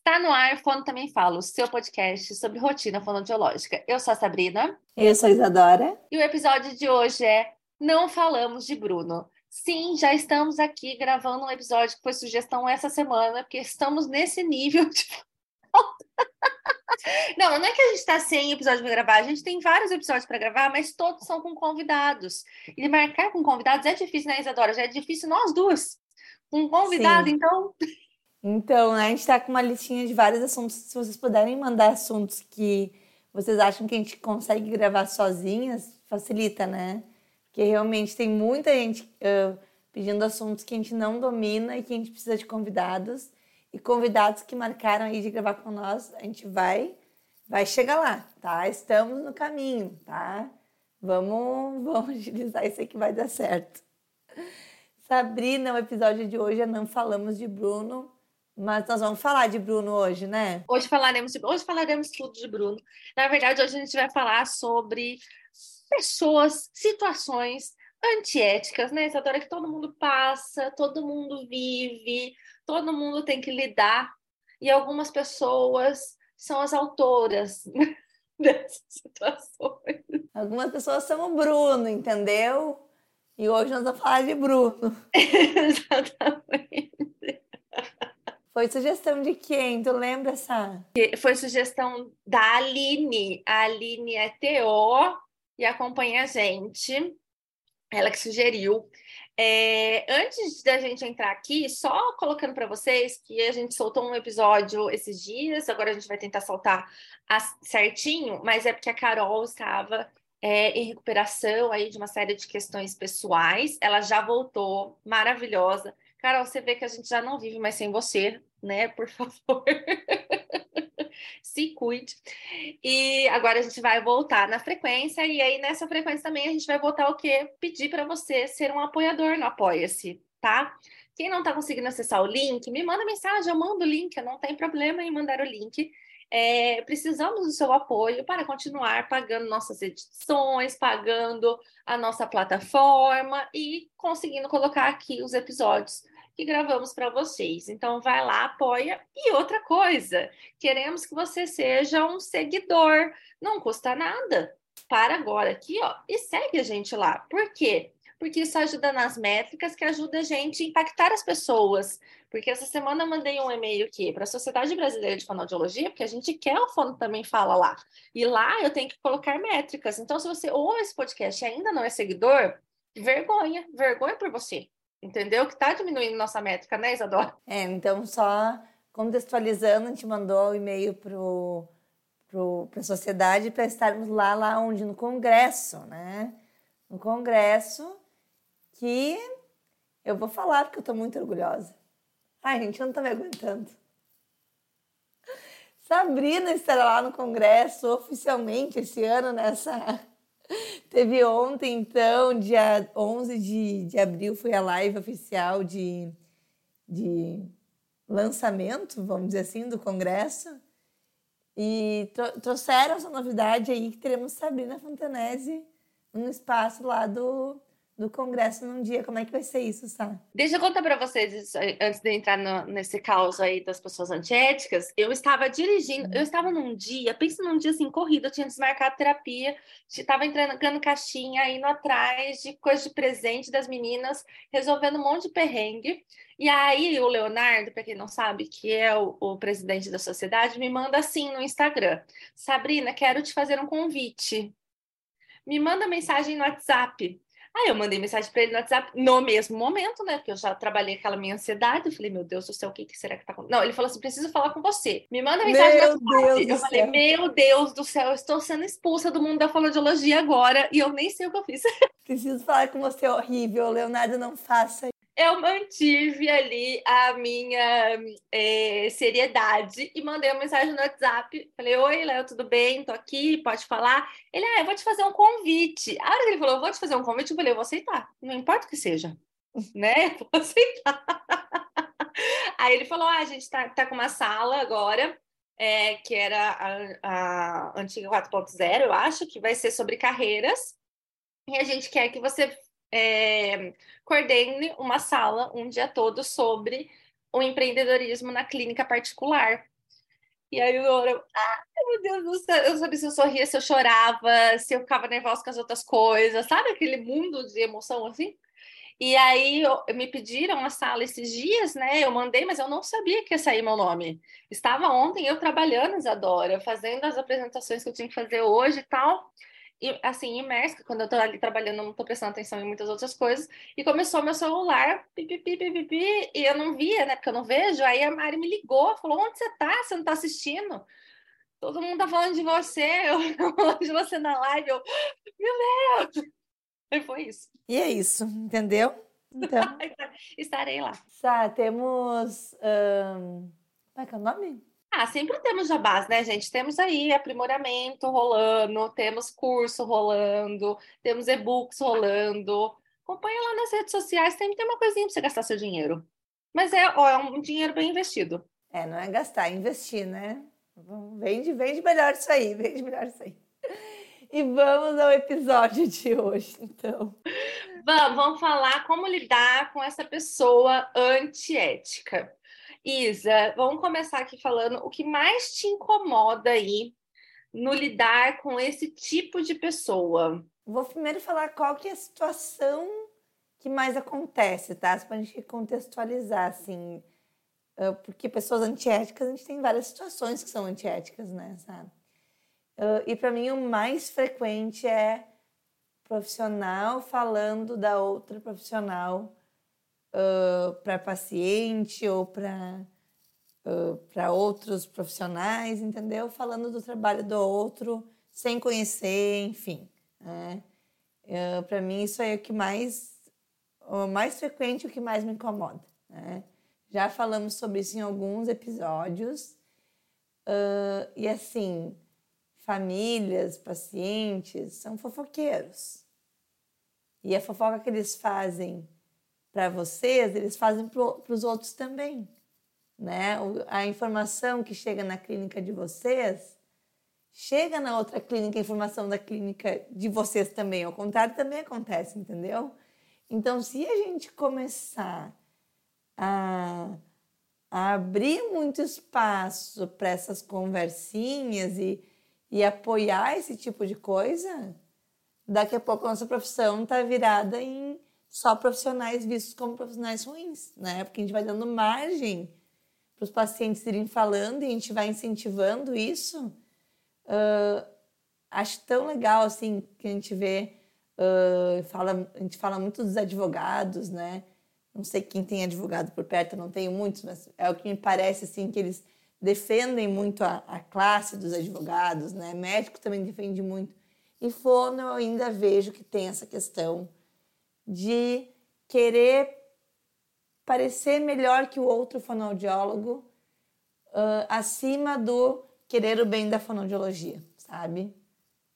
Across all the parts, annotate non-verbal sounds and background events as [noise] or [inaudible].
Está no ar, Fono Também Falo, seu podcast sobre rotina fonodiológica. Eu sou a Sabrina. Eu sou a Isadora. E o episódio de hoje é Não Falamos de Bruno. Sim, já estamos aqui gravando um episódio que foi sugestão essa semana, porque estamos nesse nível de. [laughs] Não, não é que a gente está sem episódio para gravar, a gente tem vários episódios para gravar, mas todos são com convidados. E marcar com convidados é difícil, né, Isadora? Já é difícil nós duas. Com um convidado, Sim. então. Então, né, a gente está com uma listinha de vários assuntos. Se vocês puderem mandar assuntos que vocês acham que a gente consegue gravar sozinhas, facilita, né? Porque realmente tem muita gente uh, pedindo assuntos que a gente não domina e que a gente precisa de convidados. E convidados que marcaram aí de gravar com nós, a gente vai, vai chegar lá, tá? Estamos no caminho, tá? Vamos, [laughs] vamos agilizar isso aí que vai dar certo. Sabrina, o episódio de hoje é Não Falamos de Bruno, mas nós vamos falar de Bruno hoje, né? Hoje falaremos, de, hoje falaremos tudo de Bruno. Na verdade, hoje a gente vai falar sobre pessoas, situações antiéticas, né? Essa hora que todo mundo passa, todo mundo vive, todo mundo tem que lidar. E algumas pessoas são as autoras [laughs] dessas situações. Algumas pessoas são o Bruno, entendeu? E hoje nós vamos falar de Bruno. [laughs] Exatamente. Foi sugestão de quem? Tu lembra, Sá? Foi sugestão da Aline. A Aline é TO e acompanha a gente. Ela que sugeriu. É, antes da gente entrar aqui, só colocando para vocês que a gente soltou um episódio esses dias, agora a gente vai tentar soltar certinho, mas é porque a Carol estava é, em recuperação aí de uma série de questões pessoais. Ela já voltou, maravilhosa. Carol, você vê que a gente já não vive mais sem você, né? Por favor. [laughs] Se cuide. E agora a gente vai voltar na frequência, e aí nessa frequência também a gente vai voltar o quê? Pedir para você ser um apoiador no Apoia-se, tá? Quem não está conseguindo acessar o link, me manda mensagem, eu mando o link, não tem problema em mandar o link. É, precisamos do seu apoio para continuar pagando nossas edições, pagando a nossa plataforma e conseguindo colocar aqui os episódios gravamos para vocês. Então, vai lá, apoia. E outra coisa, queremos que você seja um seguidor. Não custa nada. Para agora aqui, ó, e segue a gente lá. Por quê? Porque isso ajuda nas métricas, que ajuda a gente a impactar as pessoas. Porque essa semana eu mandei um e-mail aqui para a Sociedade Brasileira de Fonoaudiologia, porque a gente quer o fono também fala lá. E lá eu tenho que colocar métricas. Então, se você ouve esse podcast e ainda não é seguidor, vergonha, vergonha por você entendeu? Que está diminuindo nossa métrica, né, Isadora? É, então só contextualizando, a gente mandou o um e-mail para para a sociedade para estarmos lá, lá onde? No congresso, né? No congresso que eu vou falar porque eu estou muito orgulhosa. Ai, gente, eu não estou me aguentando. Sabrina estará lá no congresso oficialmente esse ano nessa Teve ontem, então, dia 11 de, de abril, foi a live oficial de, de lançamento, vamos dizer assim, do Congresso. E trouxeram essa novidade aí que teremos Sabrina Fontanese no espaço lá do, do Congresso num dia. Como é que vai ser isso, Sá? Deixa eu contar para vocês, antes de entrar no, nesse caos aí das pessoas antiéticas. Eu estava dirigindo, eu estava num dia, pensa num dia assim, corrido, eu tinha desmarcado terapia, estava entrando caixinha, indo atrás de coisa de presente das meninas, resolvendo um monte de perrengue. E aí o Leonardo, para quem não sabe, que é o, o presidente da sociedade, me manda assim no Instagram: Sabrina, quero te fazer um convite. Me manda mensagem no WhatsApp. Aí eu mandei mensagem para ele no WhatsApp no mesmo momento, né? Porque eu já trabalhei aquela minha ansiedade. Eu falei, meu Deus do céu, o que, que será que tá acontecendo? Não, ele falou assim: preciso falar com você. Me manda mensagem meu no WhatsApp. eu falei, céu. meu Deus do céu, eu estou sendo expulsa do mundo da fonoaudiologia agora e eu nem sei o que eu fiz. [laughs] Preciso falar com você, horrível. Leonardo, não faça eu mantive ali a minha é, seriedade e mandei uma mensagem no WhatsApp. Falei, oi, Léo, tudo bem? Tô aqui, pode falar? Ele, ah, eu vou te fazer um convite. A hora que ele falou, eu vou te fazer um convite, eu falei, eu vou aceitar. Não importa o que seja, né? [laughs] Vou aceitar. Aí ele falou, ah, a gente tá, tá com uma sala agora, é, que era a, a antiga 4.0, eu acho, que vai ser sobre carreiras. E a gente quer que você é, coordene uma sala um dia todo sobre o empreendedorismo na clínica particular. E aí eu, eu ah, meu Deus do céu, eu sabia se eu sorria, se eu chorava, se eu ficava nervosa com as outras coisas, sabe aquele mundo de emoção assim? E aí eu, me pediram a sala esses dias, né? Eu mandei, mas eu não sabia que ia sair meu nome. Estava ontem eu trabalhando, Isadora, fazendo as apresentações que eu tinha que fazer hoje e tal. Assim, imersa, quando eu tô ali trabalhando, eu não tô prestando atenção em muitas outras coisas. E começou meu celular, pipipi, pipipi, e eu não via, né? Porque eu não vejo. Aí a Mari me ligou, falou: Onde você tá? Você não tá assistindo? Todo mundo tá falando de você, [laughs] eu falando de você na live. Eu, meu Deus! E foi isso. E é isso, entendeu? Então, [laughs] estarei lá. Tá, temos. Um... Como é que é o nome? Ah, sempre temos jabás, né, gente? Temos aí aprimoramento rolando, temos curso rolando, temos e-books rolando. Acompanha lá nas redes sociais, sempre tem uma coisinha para você gastar seu dinheiro. Mas é, ó, é um dinheiro bem investido. É, não é gastar, é investir, né? Vende, vende melhor isso aí, [laughs] vende melhor isso aí. E vamos ao episódio de hoje, então. Vamos, vamos falar como lidar com essa pessoa antiética. Isa, vamos começar aqui falando o que mais te incomoda aí no lidar com esse tipo de pessoa. Vou primeiro falar qual que é a situação que mais acontece, tá? Para a gente contextualizar, assim. Porque pessoas antiéticas, a gente tem várias situações que são antiéticas, né? Sabe? Uh, e para mim o mais frequente é profissional falando da outra profissional uh, para paciente ou para uh, para outros profissionais, entendeu? Falando do trabalho do outro sem conhecer, enfim. Né? Uh, para mim isso é o que mais o mais frequente, o que mais me incomoda. Né? Já falamos sobre isso em alguns episódios e assim famílias, pacientes, são fofoqueiros. E a fofoca que eles fazem para vocês, eles fazem para os outros também. Né? A informação que chega na clínica de vocês, chega na outra clínica, a informação da clínica de vocês também. Ao contrário, também acontece, entendeu? Então, se a gente começar a, a abrir muito espaço para essas conversinhas e e apoiar esse tipo de coisa, daqui a pouco a nossa profissão está virada em só profissionais vistos como profissionais ruins, né? Porque a gente vai dando margem para os pacientes irem falando e a gente vai incentivando isso. Uh, acho tão legal assim que a gente vê, uh, fala, a gente fala muito dos advogados, né? Não sei quem tem advogado por perto, não tenho muitos, mas é o que me parece assim que eles defendem muito a, a classe dos advogados, né? Médico também defende muito. E fono eu ainda vejo que tem essa questão de querer parecer melhor que o outro fonoaudiólogo uh, acima do querer o bem da fonoaudiologia, sabe? Não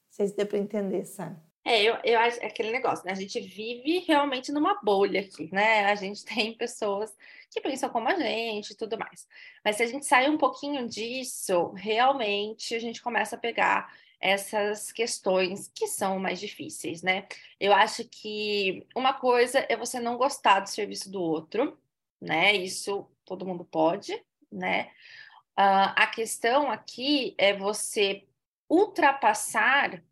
sei se deu para entender, sabe? É, eu, eu acho é aquele negócio, né? A gente vive realmente numa bolha aqui, né? A gente [laughs] tem pessoas que pensam como a gente e tudo mais. Mas se a gente sai um pouquinho disso, realmente a gente começa a pegar essas questões que são mais difíceis, né? Eu acho que uma coisa é você não gostar do serviço do outro, né? Isso todo mundo pode, né? Uh, a questão aqui é você ultrapassar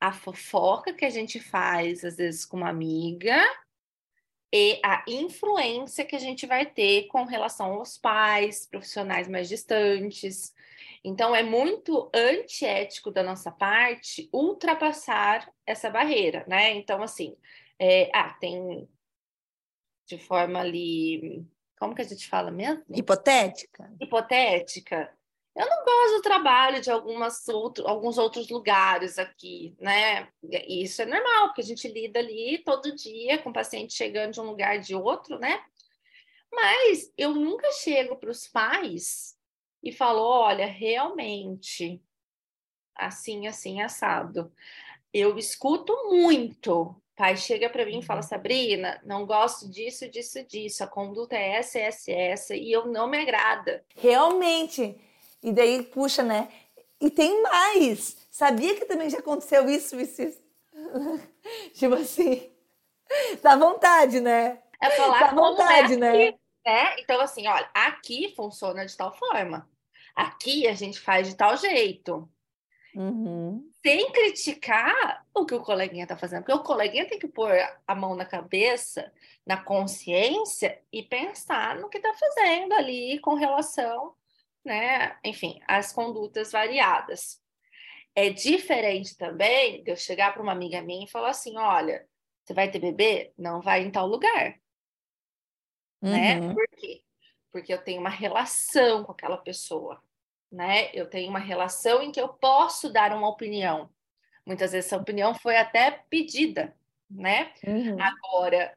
a fofoca que a gente faz, às vezes, com uma amiga, e a influência que a gente vai ter com relação aos pais, profissionais mais distantes. Então, é muito antiético da nossa parte ultrapassar essa barreira, né? Então, assim, é, ah, tem de forma ali. Como que a gente fala mesmo? Hipotética. Hipotética. Eu não gosto do trabalho de algumas outro, alguns outros lugares aqui, né? E isso é normal, porque a gente lida ali todo dia com paciente chegando de um lugar de outro, né? Mas eu nunca chego para os pais e falo: olha, realmente, assim, assim, assado. Eu escuto muito. O pai chega para mim e fala: uhum. Sabrina, não gosto disso, disso, disso. A conduta é essa, essa, essa, e eu não me agrada. Realmente e daí puxa, né? E tem mais. Sabia que também já aconteceu isso, isso, isso? [laughs] tipo assim, dá vontade, né? É falar dá vontade, é né? Né? Então, assim, olha, aqui funciona de tal forma. aqui a gente faz de tal jeito. Uhum. Sem criticar o que o coleguinha está fazendo, porque o coleguinha tem que pôr a mão na cabeça, na consciência e pensar no que está fazendo ali com relação, né, enfim, às condutas variadas. É diferente também de eu chegar para uma amiga minha e falar assim: olha, você vai ter bebê? Não vai em tal lugar. Né? Uhum. Por quê? Porque eu tenho uma relação com aquela pessoa né? Eu tenho uma relação em que eu posso dar uma opinião. Muitas vezes essa opinião foi até pedida, né? Uhum. Agora,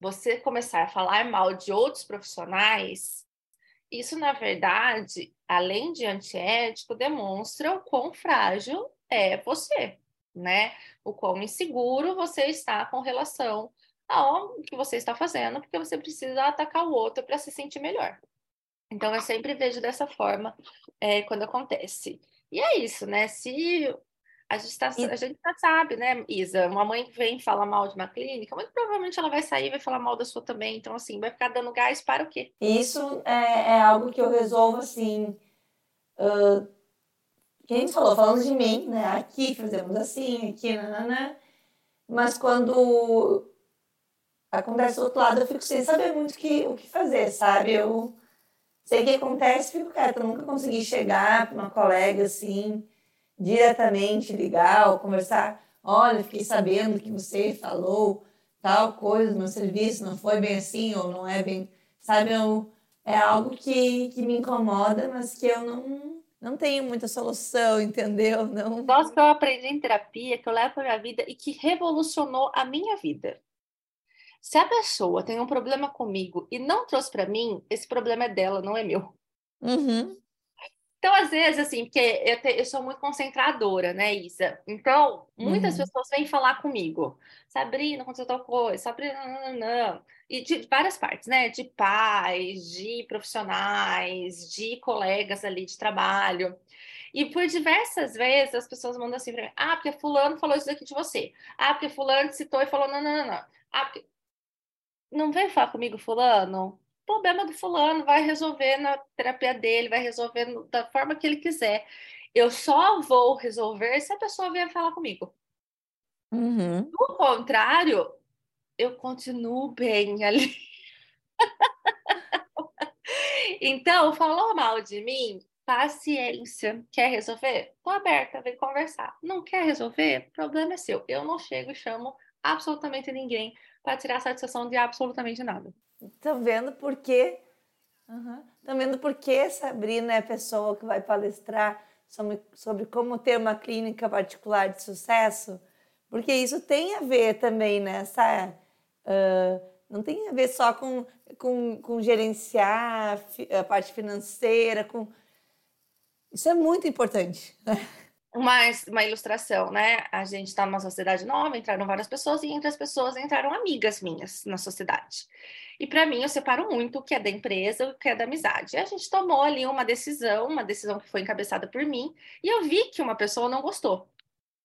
você começar a falar mal de outros profissionais, isso, na verdade, além de antiético, demonstra o quão frágil é você, né? O quão inseguro você está com relação ao que você está fazendo, porque você precisa atacar o outro para se sentir melhor. Então, eu sempre vejo dessa forma é, quando acontece. E é isso, né? Se a gente, tá, a gente já sabe, né, Isa? Uma mãe que vem falar mal de uma clínica, muito provavelmente ela vai sair e vai falar mal da sua também. Então, assim, vai ficar dando gás para o quê? Isso é, é algo que eu resolvo assim. Uh, quem falou, falando de mim, né? Aqui fazemos assim, aqui, nanana. Mas quando acontece do outro lado, eu fico sem saber muito que, o que fazer, sabe? Eu sei o que acontece, fico quieta. Eu nunca consegui chegar para uma colega assim, diretamente ligar ou conversar. Olha, fiquei sabendo que você falou tal coisa no meu serviço, não foi bem assim ou não é bem. Sabe, eu, é algo que, que me incomoda, mas que eu não, não tenho muita solução, [laughs] entendeu? Não. Nossa, que eu aprendi em terapia, que eu levo para minha vida e que revolucionou a minha vida. Se a pessoa tem um problema comigo e não trouxe para mim, esse problema é dela, não é meu. Uhum. Então, às vezes, assim, porque eu, te, eu, sou muito concentradora, né, Isa? Então, muitas uhum. pessoas vêm falar comigo. Sabrina, aconteceu tal coisa. Sabrina, não, não, não. E de várias partes, né? De pais, de profissionais, de colegas ali de trabalho. E por diversas vezes as pessoas mandam assim para mim: ah, porque Fulano falou isso aqui de você. Ah, porque Fulano citou e falou: não, não, não, não. Ah, porque não vem falar comigo, fulano. O problema do fulano vai resolver na terapia dele, vai resolver da forma que ele quiser. Eu só vou resolver se a pessoa vier falar comigo. Uhum. Do contrário, eu continuo bem [laughs] ali. então, falou mal de mim? Paciência. Quer resolver? Tô aberta, vem conversar. Não quer resolver? Problema é seu. Eu não chego e chamo absolutamente ninguém para tirar satisfação de absolutamente nada. Estão vendo por quê? Uhum. Estão vendo por que Sabrina é a pessoa que vai palestrar sobre, sobre como ter uma clínica particular de sucesso? Porque isso tem a ver também nessa. Uh, não tem a ver só com, com, com gerenciar a parte financeira, com. Isso é muito importante. Né? [laughs] uma, uma ilustração, né? A gente está numa sociedade nova, entraram várias pessoas e entre as pessoas entraram amigas minhas na sociedade. E para mim eu separo muito o que é da empresa e o que é da amizade. A gente tomou ali uma decisão, uma decisão que foi encabeçada por mim, e eu vi que uma pessoa não gostou.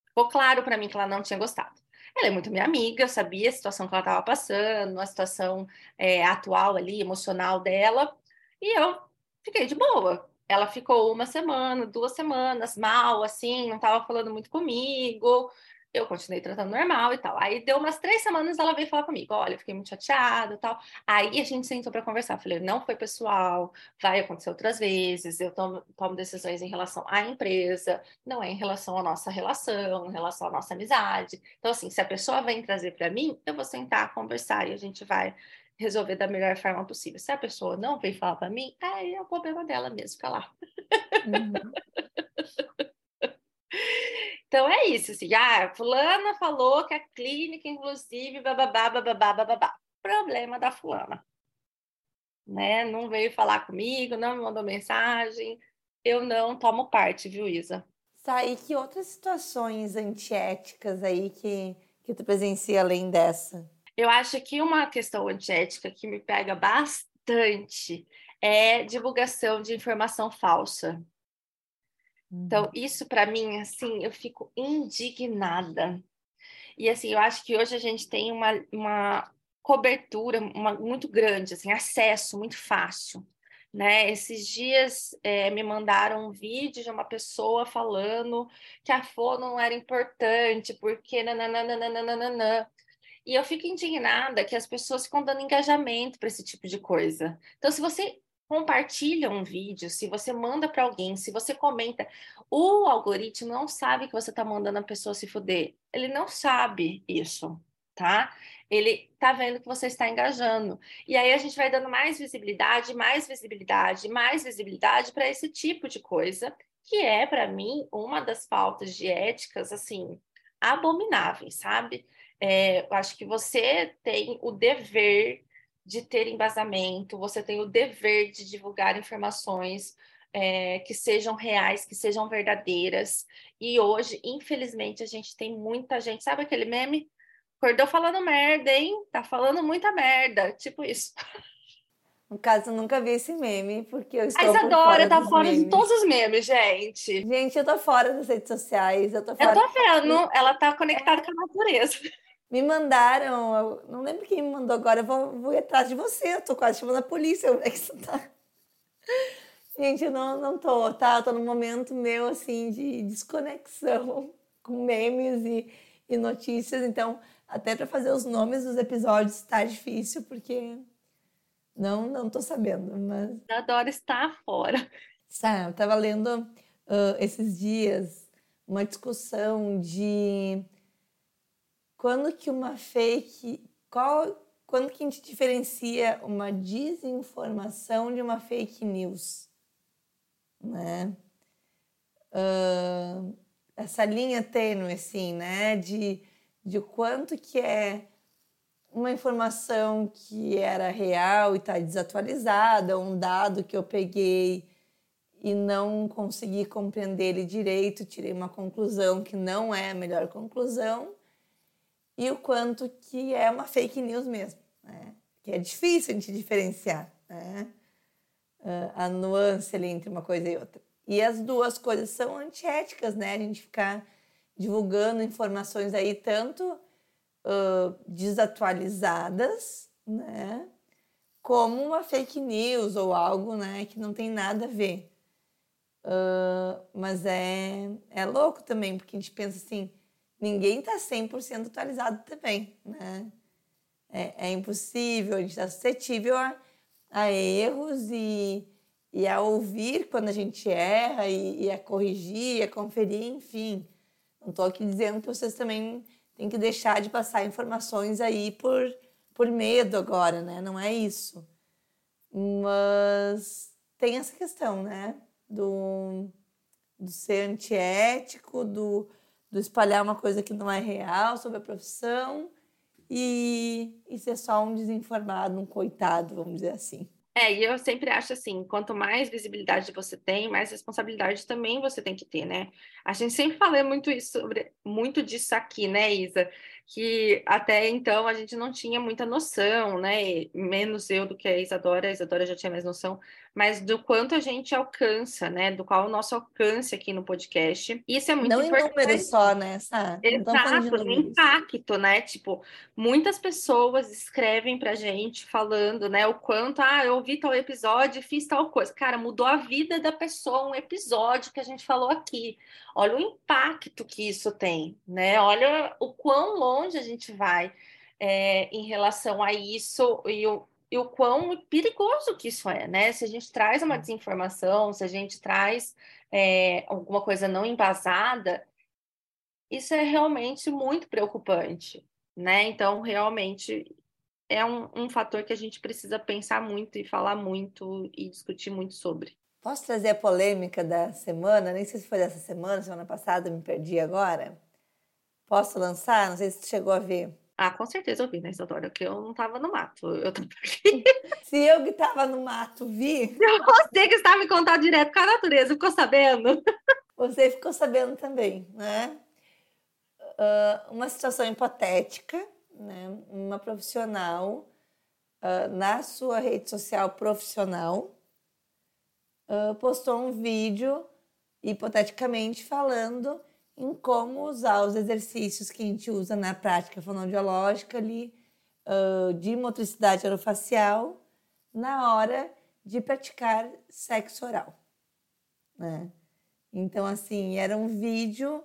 Ficou claro para mim que ela não tinha gostado. Ela é muito minha amiga, eu sabia a situação que ela estava passando, a situação é, atual ali, emocional dela, e eu fiquei de boa ela ficou uma semana, duas semanas mal, assim, não estava falando muito comigo. Eu continuei tratando normal e tal. Aí deu umas três semanas, ela veio falar comigo: olha, fiquei muito chateada e tal. Aí a gente sentou para conversar. Falei: não foi pessoal, vai acontecer outras vezes. Eu tomo, tomo decisões em relação à empresa, não é em relação à nossa relação, em relação à nossa amizade. Então, assim, se a pessoa vem trazer para mim, eu vou sentar, conversar e a gente vai resolver da melhor forma possível. Se a pessoa não vem falar para mim, aí é o problema dela mesmo, fica lá. Uhum. então é isso, assim, ah, fulana falou que a clínica, inclusive, bababá, bababá, bababá. Problema da fulana. Né? Não veio falar comigo, não me mandou mensagem. Eu não tomo parte, viu, Isa? Tá, e que outras situações antiéticas aí que, que tu presencia além dessa? Eu acho que uma questão antiética que me pega bastante é divulgação de informação falsa. Então, uhum. isso para mim, assim, eu fico indignada. E assim, eu acho que hoje a gente tem uma, uma cobertura uma, muito grande, assim, acesso muito fácil Né? Esses dias é, me mandaram um vídeo de uma pessoa falando que a fono não era importante, porque nananana. E eu fico indignada que as pessoas ficam dando engajamento para esse tipo de coisa. Então, se você compartilha um vídeo, se você manda para alguém, se você comenta, o algoritmo não sabe que você está mandando a pessoa se fuder. Ele não sabe isso, tá? Ele tá vendo que você está engajando. E aí a gente vai dando mais visibilidade, mais visibilidade, mais visibilidade para esse tipo de coisa, que é, para mim, uma das faltas de éticas, assim, abomináveis, sabe? É, eu acho que você tem o dever de ter embasamento, você tem o dever de divulgar informações é, que sejam reais, que sejam verdadeiras. E hoje, infelizmente, a gente tem muita gente. Sabe aquele meme? Acordou falando merda, hein? Tá falando muita merda. Tipo isso. No caso, eu nunca vi esse meme, porque eu estou. A Isadora tá fora memes. de todos os memes, gente. Gente, eu tô fora das redes sociais. Eu tô, fora... eu tô vendo, ela tá conectada com a natureza. Me mandaram, não lembro quem me mandou agora, eu vou, vou ir atrás de você, eu tô quase chamando a polícia, onde é que você tá? [laughs] Gente, eu não, não tô, tá? Eu tô num momento meu, assim, de desconexão [laughs] com memes e, e notícias, então até para fazer os nomes dos episódios tá difícil, porque não, não tô sabendo, mas... Eu adoro estar fora. Sabe, eu tava lendo uh, esses dias uma discussão de quando que uma fake... Qual, quando que a gente diferencia uma desinformação de uma fake news, né? Uh, essa linha tênue, assim, né? De de quanto que é uma informação que era real e está desatualizada, um dado que eu peguei e não consegui compreender ele direito, tirei uma conclusão que não é a melhor conclusão, e o quanto que é uma fake news mesmo, né? que é difícil a gente diferenciar né? a nuance ali entre uma coisa e outra. E as duas coisas são antiéticas, né? A gente ficar divulgando informações aí tanto uh, desatualizadas, né? Como uma fake news ou algo, né? Que não tem nada a ver. Uh, mas é, é louco também, porque a gente pensa assim, ninguém está 100% atualizado também, né? É, é, impossível, a gente está suscetível a, a erros e, e a ouvir quando a gente erra e, e a corrigir, a conferir, enfim. Não estou aqui dizendo que vocês também têm que deixar de passar informações aí por, por medo agora, né? Não é isso. Mas tem essa questão, né? Do, do ser antiético, do, do espalhar uma coisa que não é real sobre a profissão e, e ser só um desinformado, um coitado, vamos dizer assim. É, e eu sempre acho assim, quanto mais visibilidade você tem, mais responsabilidade também você tem que ter, né? A gente sempre fala muito isso sobre muito disso aqui, né, Isa? Que até então a gente não tinha muita noção, né? Menos eu do que a Isadora, a Isadora já tinha mais noção, mas do quanto a gente alcança, né? Do qual o nosso alcance aqui no podcast. Isso é muito não importante. Não em números só, né? Sá? Exato, no impacto, né? Tipo, muitas pessoas escrevem pra gente falando, né? O quanto, ah, eu ouvi tal episódio e fiz tal coisa. Cara, mudou a vida da pessoa um episódio que a gente falou aqui. Olha o impacto que isso tem, né? Olha o quão longe a gente vai é, em relação a isso e o, e o quão perigoso que isso é, né? Se a gente traz uma desinformação, se a gente traz é, alguma coisa não embasada, isso é realmente muito preocupante, né? Então, realmente é um, um fator que a gente precisa pensar muito e falar muito e discutir muito sobre. Posso trazer a polêmica da semana? Nem sei se foi dessa semana, semana passada, me perdi agora. Posso lançar? Não sei se chegou a ver. Ah, com certeza eu vi, né, Isadora? Que eu não estava no mato. Eu tava aqui. [laughs] se eu que estava no mato vi. Você que estava em contato direto com a natureza, ficou sabendo? [laughs] Você ficou sabendo também, né? Uh, uma situação hipotética, né? Uma profissional uh, na sua rede social profissional uh, postou um vídeo, hipoteticamente, falando em como usar os exercícios que a gente usa na prática fonoaudiológica ali, uh, de motricidade orofacial, na hora de praticar sexo oral, né? Então, assim, era um vídeo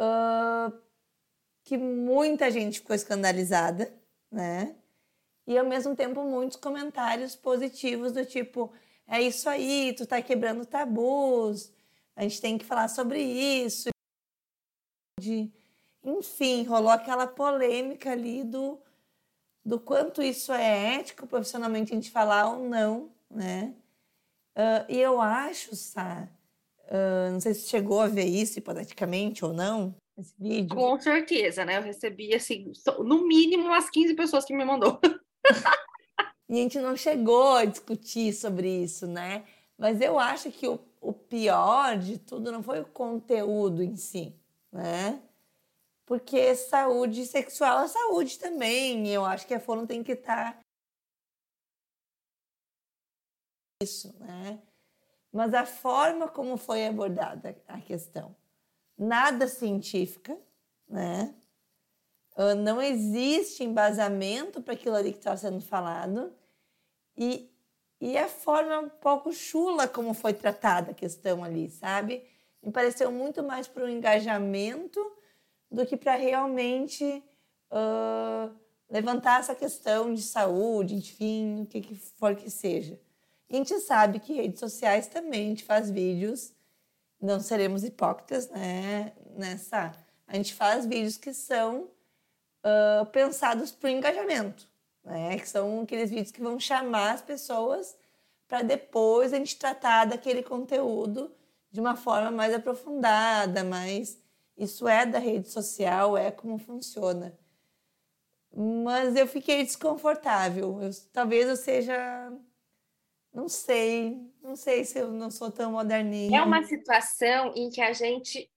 uh, que muita gente ficou escandalizada, né? E ao mesmo tempo muitos comentários positivos do tipo, é isso aí, tu tá quebrando tabus, a gente tem que falar sobre isso. De, enfim, rolou aquela polêmica ali do, do quanto isso é ético profissionalmente a gente falar ou não, né? Uh, e eu acho, Sá, uh, não sei se chegou a ver isso hipoteticamente ou não, esse vídeo. Com certeza, né? Eu recebi, assim, no mínimo umas 15 pessoas que me mandou. [laughs] e a gente não chegou a discutir sobre isso, né? Mas eu acho que o, o pior de tudo não foi o conteúdo em si, né? Porque saúde sexual é saúde também. Eu acho que a Fono tem que estar. Tá isso, né? Mas a forma como foi abordada a questão, nada científica, né? Ah, não existe embasamento para aquilo ali que está sendo falado e, e a forma um pouco chula como foi tratada a questão ali, sabe? Me pareceu muito mais para o engajamento do que para realmente uh, levantar essa questão de saúde, enfim, o que, que for que seja. E a gente sabe que redes sociais também a gente faz vídeos, não seremos hipócritas, né? Nessa, a gente faz vídeos que são uh, pensados para o engajamento, né? Que são aqueles vídeos que vão chamar as pessoas para depois a gente tratar daquele conteúdo de uma forma mais aprofundada, mais isso é da rede social, é como funciona. Mas eu fiquei desconfortável. Eu, talvez eu seja. Não sei. Não sei se eu não sou tão moderninha. É uma situação em que a gente.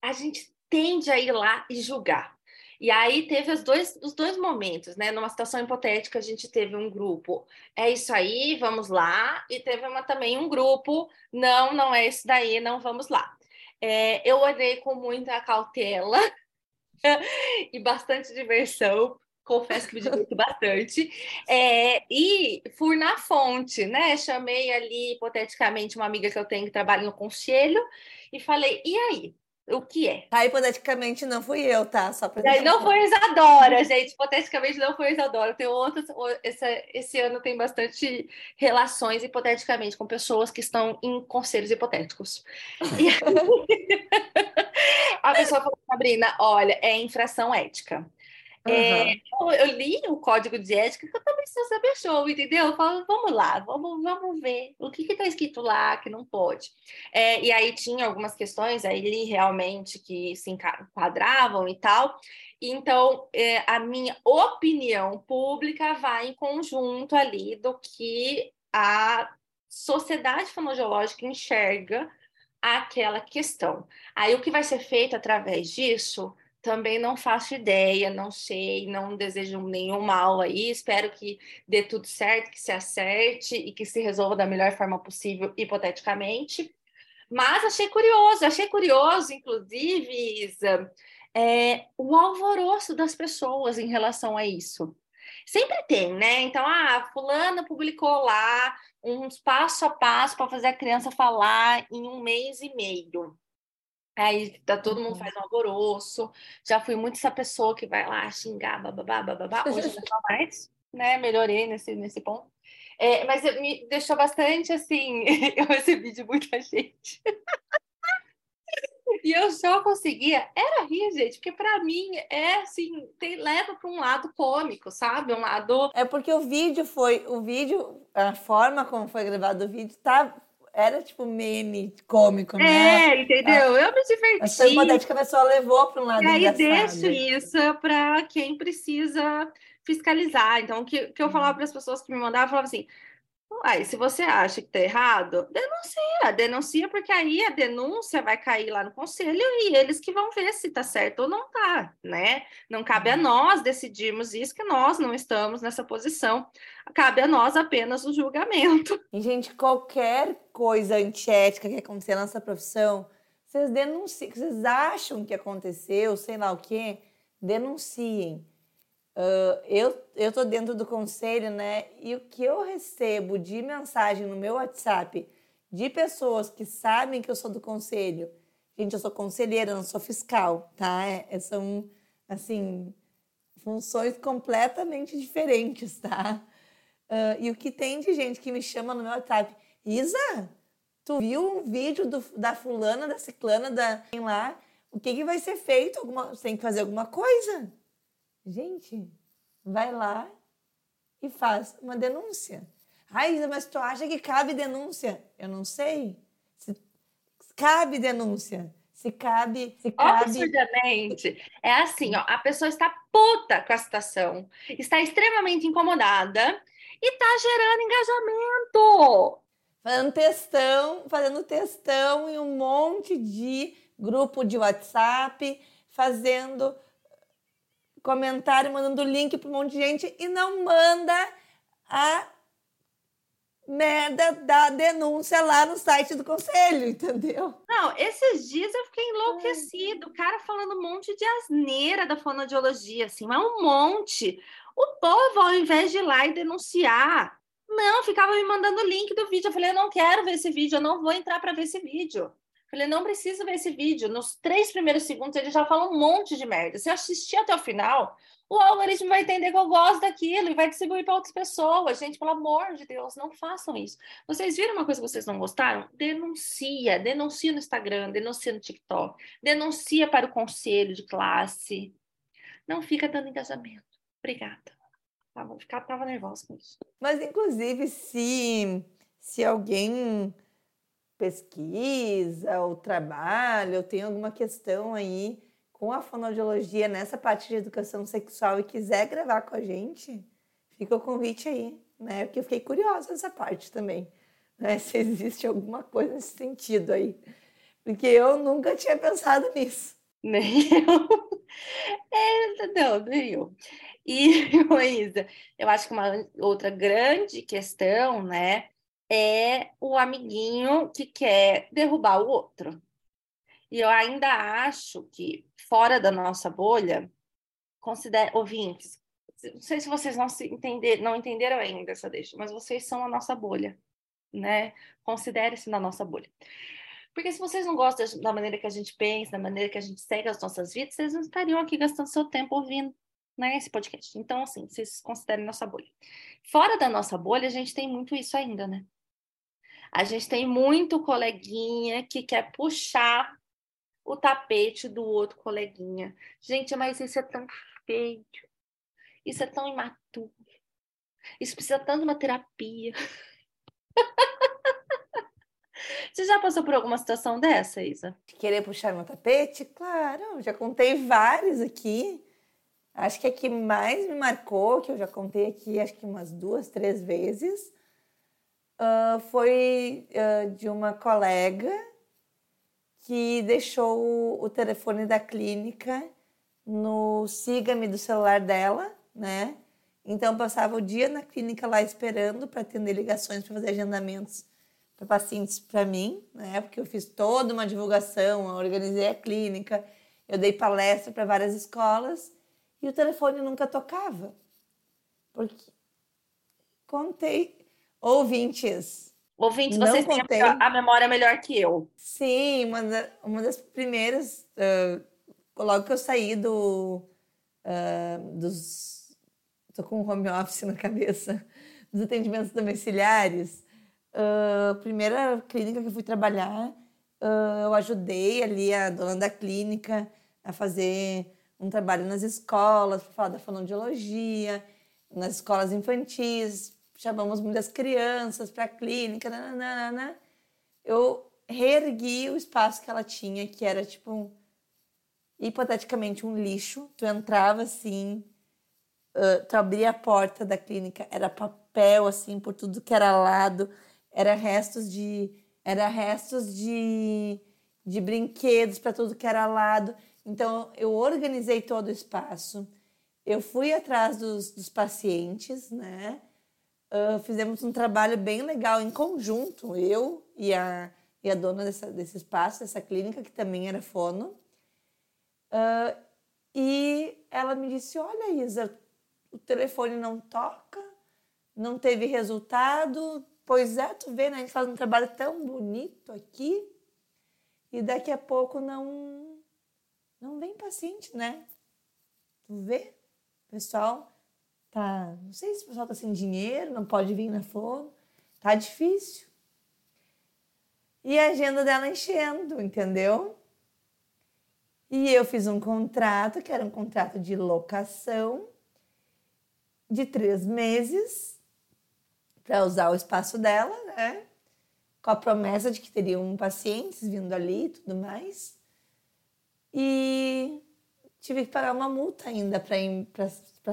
A gente tende a ir lá e julgar. E aí teve os dois, os dois momentos, né? Numa situação hipotética, a gente teve um grupo, é isso aí, vamos lá, e teve uma, também um grupo, não, não é isso daí, não vamos lá. É, eu olhei com muita cautela [laughs] e bastante diversão. Confesso que me diverti bastante. É, e fui na fonte, né? Chamei ali, hipoteticamente, uma amiga que eu tenho que trabalha no conselho e falei: e aí? O que é. Tá, hipoteticamente não fui eu, tá? Só pra não foi Isadora, gente. Hipoteticamente não foi Isadora. Tem outras. Esse, esse ano tem bastante relações, hipoteticamente, com pessoas que estão em conselhos hipotéticos. E [laughs] a pessoa falou, Sabrina, olha, é infração ética. Uhum. É, eu, eu, li o código de ética que eu também preciso saber show, entendeu? Eu falo, vamos lá, vamos, vamos ver o que está escrito lá que não pode. É, e aí tinha algumas questões aí li realmente que se enquadravam e tal. Então, é, a minha opinião pública vai em conjunto ali do que a sociedade fonoaudiológica enxerga aquela questão. Aí, o que vai ser feito através disso também não faço ideia, não sei, não desejo nenhum mal aí. Espero que dê tudo certo, que se acerte e que se resolva da melhor forma possível, hipoteticamente. Mas achei curioso, achei curioso, inclusive, Isa, é, o alvoroço das pessoas em relação a isso. Sempre tem, né? Então, ah, fulana publicou lá uns passo a passo para fazer a criança falar em um mês e meio. Aí tá, todo mundo uhum. faz um alvoroço. Já fui muito essa pessoa que vai lá xingar, bababá, bababá. Hoje não mais, né? Melhorei nesse, nesse ponto. É, mas me deixou bastante assim. [laughs] eu recebi de muita gente. e eu só conseguia. Era rir, gente, porque para mim é assim, tem, leva para um lado cômico, sabe? Um lado. É porque o vídeo foi. O vídeo, a forma como foi gravado o vídeo, tá era tipo meme cômico, né? É, entendeu? eu me diverti. A hipotética pessoa levou para um lado E aí deixo isso para quem precisa fiscalizar. Então, o que, que eu falava para as pessoas que me mandavam, eu falava assim, Aí, se você acha que está errado, denuncia, denuncia, porque aí a denúncia vai cair lá no conselho e eles que vão ver se está certo ou não está, né? Não cabe a uhum. nós decidirmos isso, que nós não estamos nessa posição. Cabe a nós apenas o julgamento. [laughs] E, gente, qualquer coisa antiética que acontecer na nossa profissão, vocês denunciem, vocês acham que aconteceu, sei lá o quê, denunciem. Uh, eu eu tô dentro do conselho, né? E o que eu recebo de mensagem no meu WhatsApp de pessoas que sabem que eu sou do conselho. Gente, eu sou conselheira, não sou fiscal, tá? É, é são, assim, funções completamente diferentes, tá? Uh, e o que tem de gente que me chama no meu WhatsApp, Isa, tu viu um vídeo do, da fulana, da ciclana, da lá? O que, que vai ser feito? Alguma, você tem que fazer alguma coisa? Gente, vai lá e faz uma denúncia. Ai, mas tu acha que cabe denúncia? Eu não sei. Se cabe denúncia. Se cabe, se cabe. Absurdamente. É assim, ó, a pessoa está puta com a situação, está extremamente incomodada e está gerando engajamento. Fazendo textão, fazendo textão em um monte de grupo de WhatsApp, fazendo comentário, mandando link para um monte de gente e não manda a merda da denúncia lá no site do conselho, [laughs] entendeu? Não, esses dias eu fiquei enlouquecido. O cara falando um monte de asneira da fonoaudiologia, assim, mas um monte. O povo, ao invés de ir lá e denunciar, não, ficava me mandando o link do vídeo. Eu falei, eu não quero ver esse vídeo, eu não vou entrar para ver esse vídeo. Falei, não preciso ver esse vídeo. Nos três primeiros segundos ele já fala um monte de merda. Se eu assistir até o final, o algoritmo vai entender que eu gosto daquilo e vai distribuir para outras pessoas. Gente, pelo amor de Deus, não façam isso. Vocês viram uma coisa que vocês não gostaram? Denuncia, denuncia no Instagram, denuncia no TikTok, denuncia para o conselho de classe. Não fica dando engajamento. Obrigada. Tava, ficar, tava nervosa com isso. Mas, inclusive, se, se alguém pesquisa ou trabalha ou tem alguma questão aí com a fonoaudiologia nessa parte de educação sexual e quiser gravar com a gente, fica o convite aí, né? Porque eu fiquei curiosa nessa parte também, né? [laughs] Se existe alguma coisa nesse sentido aí. Porque eu nunca tinha pensado nisso. [laughs] Nem eu. É, não, nem eu. E, [laughs] Luísa, eu acho que uma outra grande questão, né, é o amiguinho que quer derrubar o outro. E eu ainda acho que, fora da nossa bolha, considere, ouvintes, não sei se vocês não, se entender, não entenderam ainda essa deixa, mas vocês são a nossa bolha, né? Considere-se na nossa bolha. Porque se vocês não gostam da maneira que a gente pensa, da maneira que a gente segue as nossas vidas, vocês não estariam aqui gastando seu tempo ouvindo né, esse podcast. Então, assim, vocês considerem nossa bolha. Fora da nossa bolha, a gente tem muito isso ainda, né? A gente tem muito coleguinha que quer puxar o tapete do outro coleguinha. Gente, mas isso é tão feio. Isso é tão imaturo. Isso precisa tanto de uma terapia. [laughs] Você já passou por alguma situação dessa, Isa? Querer puxar meu tapete? Claro, já contei vários aqui. Acho que a que mais me marcou, que eu já contei aqui, acho que umas duas, três vezes, uh, foi uh, de uma colega que deixou o telefone da clínica no siga-me do celular dela, né? Então passava o dia na clínica lá esperando para atender ligações para fazer agendamentos para pacientes para mim, né? Porque eu fiz toda uma divulgação, organizei a clínica, eu dei palestra para várias escolas e o telefone nunca tocava. Porque contei ouvintes Ouvintes, vocês contei. têm a, memória melhor que eu. Sim, uma, da, uma das primeiras, uh, logo que eu saí do, uh, dos. Tô com um home office na cabeça, [laughs] dos atendimentos domiciliares. Uh, primeira clínica que eu fui trabalhar, uh, eu ajudei ali a dona da clínica a fazer um trabalho nas escolas, para falar da fonoaudiologia, nas escolas infantis, chamamos muitas crianças para a clínica, nananana. eu reergui o espaço que ela tinha, que era tipo, um, hipoteticamente, um lixo. Tu entrava assim, uh, tu abria a porta da clínica, era papel assim por tudo que era lado, era restos de, era restos de, de brinquedos para tudo que era lado. Então eu organizei todo o espaço. Eu fui atrás dos, dos pacientes, né? Uh, fizemos um trabalho bem legal em conjunto, eu e a, e a dona dessa, desse espaço, dessa clínica, que também era fono. Uh, e ela me disse: Olha, Isa, o telefone não toca, não teve resultado. Pois é, tu vê, né? A gente faz um trabalho tão bonito aqui e daqui a pouco não não vem paciente, né? Tu vê? Pessoal tá, não sei se o pessoal tá sem dinheiro, não pode vir na fono, tá difícil. E a agenda dela enchendo, entendeu? E eu fiz um contrato, que era um contrato de locação, de três meses, para usar o espaço dela, né? Com a promessa de que teriam pacientes vindo ali e tudo mais. E tive que pagar uma multa ainda para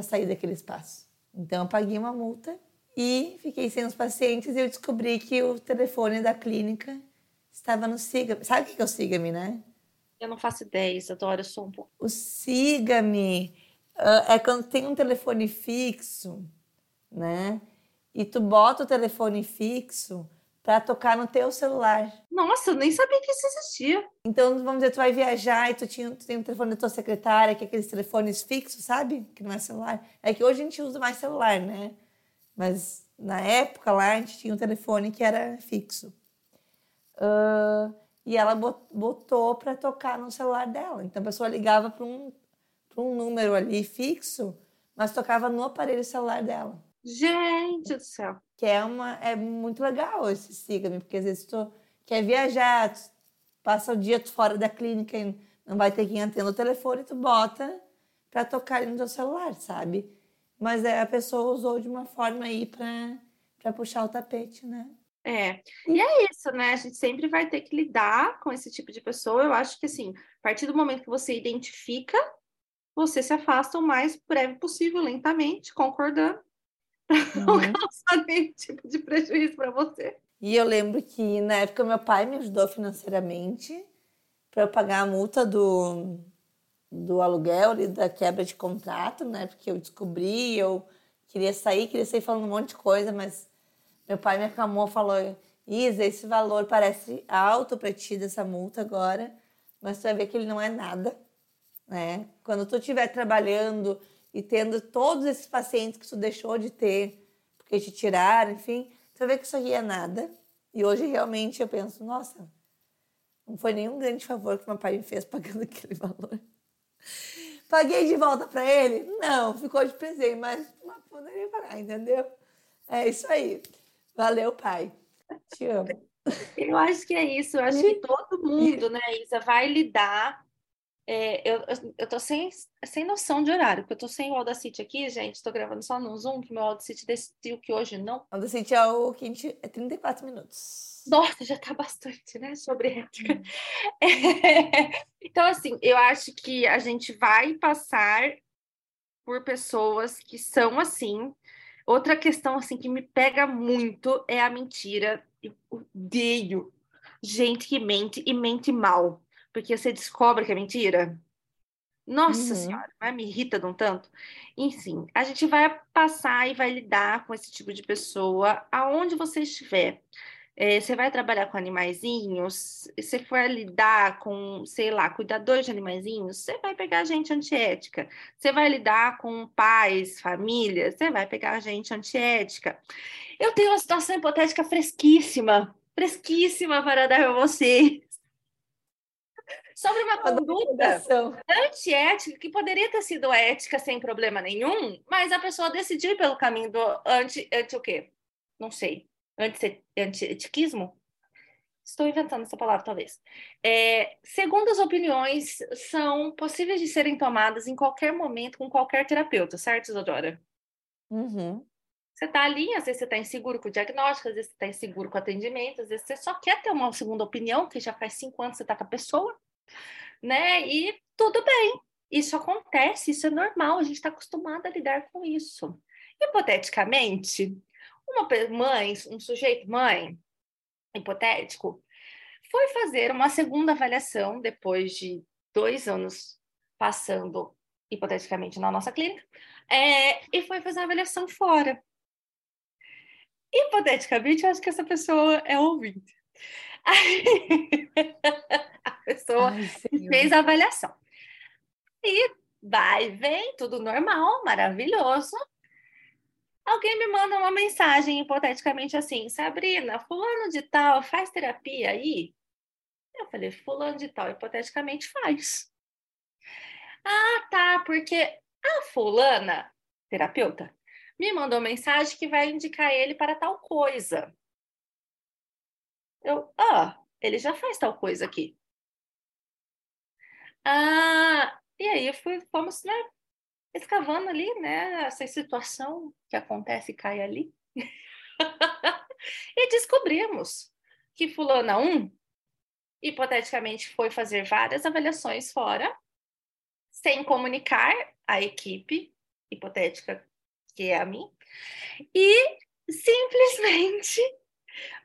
sair daquele espaço. Então, eu paguei uma multa e fiquei sem os pacientes e eu descobri que o telefone da clínica estava no Siga. Sabe o que é o Siga-me, né? Eu não faço ideia, Isadora, eu sou um pouco. O Siga-me uh, é quando tem um telefone fixo, né? E tu bota o telefone fixo para tocar no teu celular. Nossa, eu nem sabia que isso existia. Então, vamos dizer, tu vai viajar e tu, tinha, tu tem o um telefone da tua secretária, que é aqueles telefones fixos, sabe? Que não é celular. É que hoje a gente usa mais celular, né? Mas na época lá a gente tinha um telefone que era fixo. Uh, e ela botou para tocar no celular dela. Então a pessoa ligava para um, um número ali fixo, mas tocava no aparelho celular dela. Gente do céu! Que é, uma, é muito legal esse siga-me, porque às vezes tu quer viajar, tu passa o dia fora da clínica e não vai ter quem atenda o telefone, tu bota para tocar ali no teu celular, sabe? Mas é, a pessoa usou de uma forma aí para puxar o tapete, né? É, e é isso, né? A gente sempre vai ter que lidar com esse tipo de pessoa. Eu acho que, assim, a partir do momento que você identifica, você se afasta o mais breve possível, lentamente, concordando, [laughs] para não uhum. causar nenhum tipo de prejuízo para você. E eu lembro que, na época, meu pai me ajudou financeiramente para eu pagar a multa do, do aluguel e da quebra de contrato, né? Porque eu descobri, eu queria sair, queria sair falando um monte de coisa, mas meu pai me acalmou, falou: Isa, esse valor parece alto para ti dessa multa agora, mas tu vai ver que ele não é nada, né? Quando tu estiver trabalhando e tendo todos esses pacientes que tu deixou de ter, porque te tiraram, enfim, tu ver que isso aqui é nada. E hoje realmente eu penso: nossa, não foi nenhum grande favor que meu pai me fez pagando [laughs] aquele valor. Paguei de volta para ele? Não, ficou de presente, mas poderia pagar, entendeu? É isso aí. Valeu, pai. Te amo. Eu acho que é isso. Eu acho que todo mundo, né, Isa, vai lidar. É, eu, eu tô sem, sem noção de horário, porque eu tô sem o Audacity aqui, gente. Tô gravando só no Zoom, que meu Audacity decidiu que hoje não. Audacity é o que a gente, é 34 minutos. Nossa, já tá bastante, né? Sobre ética. É, [laughs] então, assim, eu acho que a gente vai passar por pessoas que são assim, Outra questão assim que me pega muito é a mentira. Eu odeio gente que mente e mente mal, porque você descobre que é mentira. Nossa uhum. senhora, mas me irrita de um tanto. Enfim, a gente vai passar e vai lidar com esse tipo de pessoa aonde você estiver. É, você vai trabalhar com animaizinhos, você for lidar com, sei lá, cuidadores de animaizinhos, você vai pegar gente antiética. Você vai lidar com pais, família, você vai pegar gente antiética. Eu tenho uma situação hipotética fresquíssima, fresquíssima para dar a vocês. Sobre uma conduta antiética, que poderia ter sido ética sem problema nenhum, mas a pessoa decidiu ir pelo caminho do anti, anti o quê? Não sei anti-etiquismo? Estou inventando essa palavra, talvez. É, segundo as opiniões, são possíveis de serem tomadas em qualquer momento com qualquer terapeuta, certo, Isadora? Uhum. Você está ali, às vezes você está inseguro com o diagnóstico, às vezes você está inseguro com o atendimento, às vezes você só quer ter uma segunda opinião, que já faz cinco anos que você está com a pessoa, né? E tudo bem, isso acontece, isso é normal, a gente está acostumado a lidar com isso. Hipoteticamente, uma mãe, um sujeito mãe, hipotético, foi fazer uma segunda avaliação depois de dois anos passando hipoteticamente na nossa clínica, é, e foi fazer uma avaliação fora. Hipoteticamente, eu acho que essa pessoa é ouvinte. [laughs] A pessoa Ai, fez a avaliação. E vai, vem, tudo normal, maravilhoso. Alguém me manda uma mensagem, hipoteticamente assim, Sabrina, fulano de tal faz terapia aí? Eu falei, fulano de tal, hipoteticamente faz. Ah, tá, porque a fulana, terapeuta, me mandou mensagem que vai indicar ele para tal coisa. Eu, ah, ele já faz tal coisa aqui. Ah, e aí fui, fomos, né, escavando ali, né, essa situação que acontece e cai ali. [laughs] e descobrimos que fulana 1, hipoteticamente, foi fazer várias avaliações fora, sem comunicar a equipe hipotética, que é a mim, e simplesmente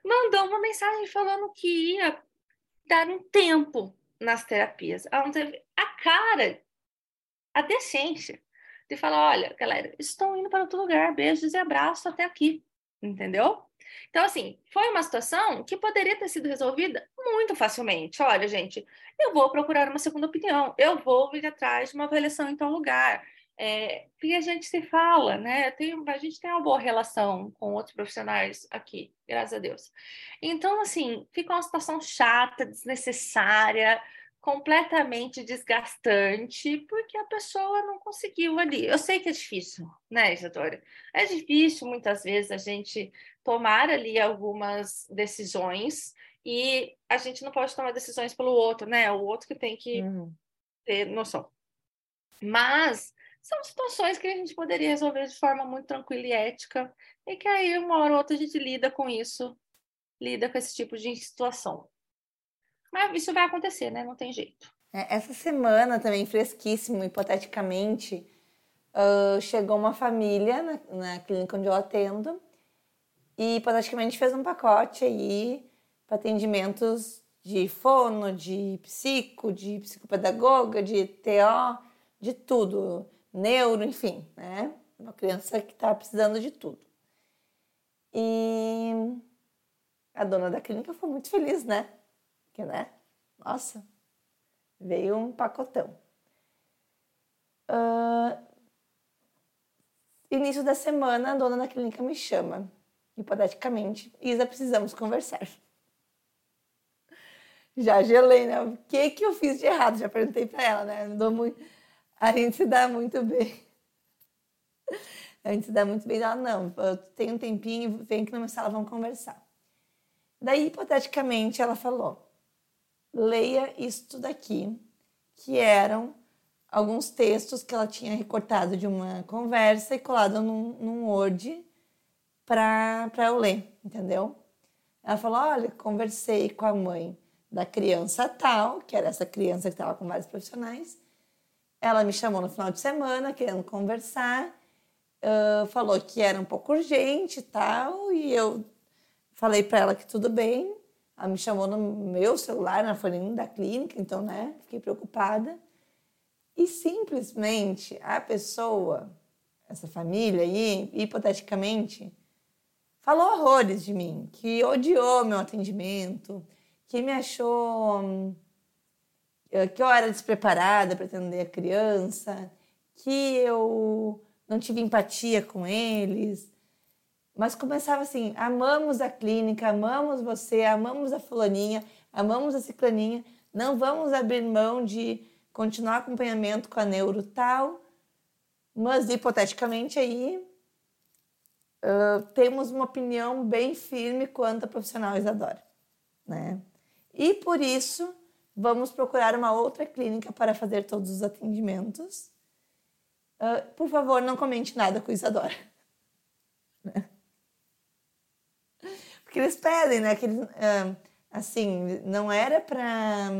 mandou uma mensagem falando que ia dar um tempo nas terapias. Ela não teve a cara, a decência de falar: olha, galera, estou indo para outro lugar, beijos e abraços até aqui, entendeu? Então, assim, foi uma situação que poderia ter sido resolvida muito facilmente. Olha, gente, eu vou procurar uma segunda opinião, eu vou vir atrás de uma avaliação em tal lugar. É, e a gente se fala, né? Tem, a gente tem uma boa relação com outros profissionais aqui, graças a Deus. Então, assim, fica uma situação chata, desnecessária, completamente desgastante, porque a pessoa não conseguiu ali. Eu sei que é difícil, né, Isadora? É difícil muitas vezes a gente tomar ali algumas decisões e a gente não pode tomar decisões pelo outro, né? O outro que tem que uhum. ter noção. Mas são situações que a gente poderia resolver de forma muito tranquila e ética, e que aí uma hora ou outra a gente lida com isso, lida com esse tipo de situação. Mas isso vai acontecer, né? Não tem jeito. É, essa semana também, fresquíssimo, hipoteticamente, uh, chegou uma família na, na clínica onde eu atendo e hipoteticamente fez um pacote aí para atendimentos de fono, de psico, de psicopedagoga, de TO, de tudo neuro, enfim, né? Uma criança que está precisando de tudo. E a dona da clínica foi muito feliz, né? Porque, né? Nossa, veio um pacotão. Uh, início da semana, a dona da clínica me chama, hipoteticamente, Isa, precisamos conversar. [laughs] Já gelei, né? O que, que eu fiz de errado? Já perguntei para ela, né? Não dou muito [laughs] a gente se dá muito bem. [laughs] A gente se dá muito bem. Ela, não, tenho um tempinho, vem aqui na minha sala, vamos conversar. Daí, hipoteticamente, ela falou: leia isto daqui, que eram alguns textos que ela tinha recortado de uma conversa e colado num, num Word para eu ler, entendeu? Ela falou: olha, conversei com a mãe da criança tal, que era essa criança que estava com vários profissionais, ela me chamou no final de semana, querendo conversar, uh, falou que era um pouco urgente e tal, e eu falei para ela que tudo bem. Ela me chamou no meu celular, na folhinha da clínica, então, né, fiquei preocupada. E simplesmente a pessoa, essa família aí, hipoteticamente, falou horrores de mim, que odiou meu atendimento, que me achou hum, que eu era despreparada para atender a criança, que eu não tive empatia com eles. Mas começava assim: amamos a clínica, amamos você, amamos a fulaninha, amamos a ciclaninha, não vamos abrir mão de continuar acompanhamento com a neuro tal, mas hipoteticamente aí uh, temos uma opinião bem firme quanto a profissional Isadora, né? E por isso vamos procurar uma outra clínica para fazer todos os atendimentos. Uh, por favor, não comente nada com Isadora. [laughs] Porque eles pedem, né? Que, uh, assim, não era para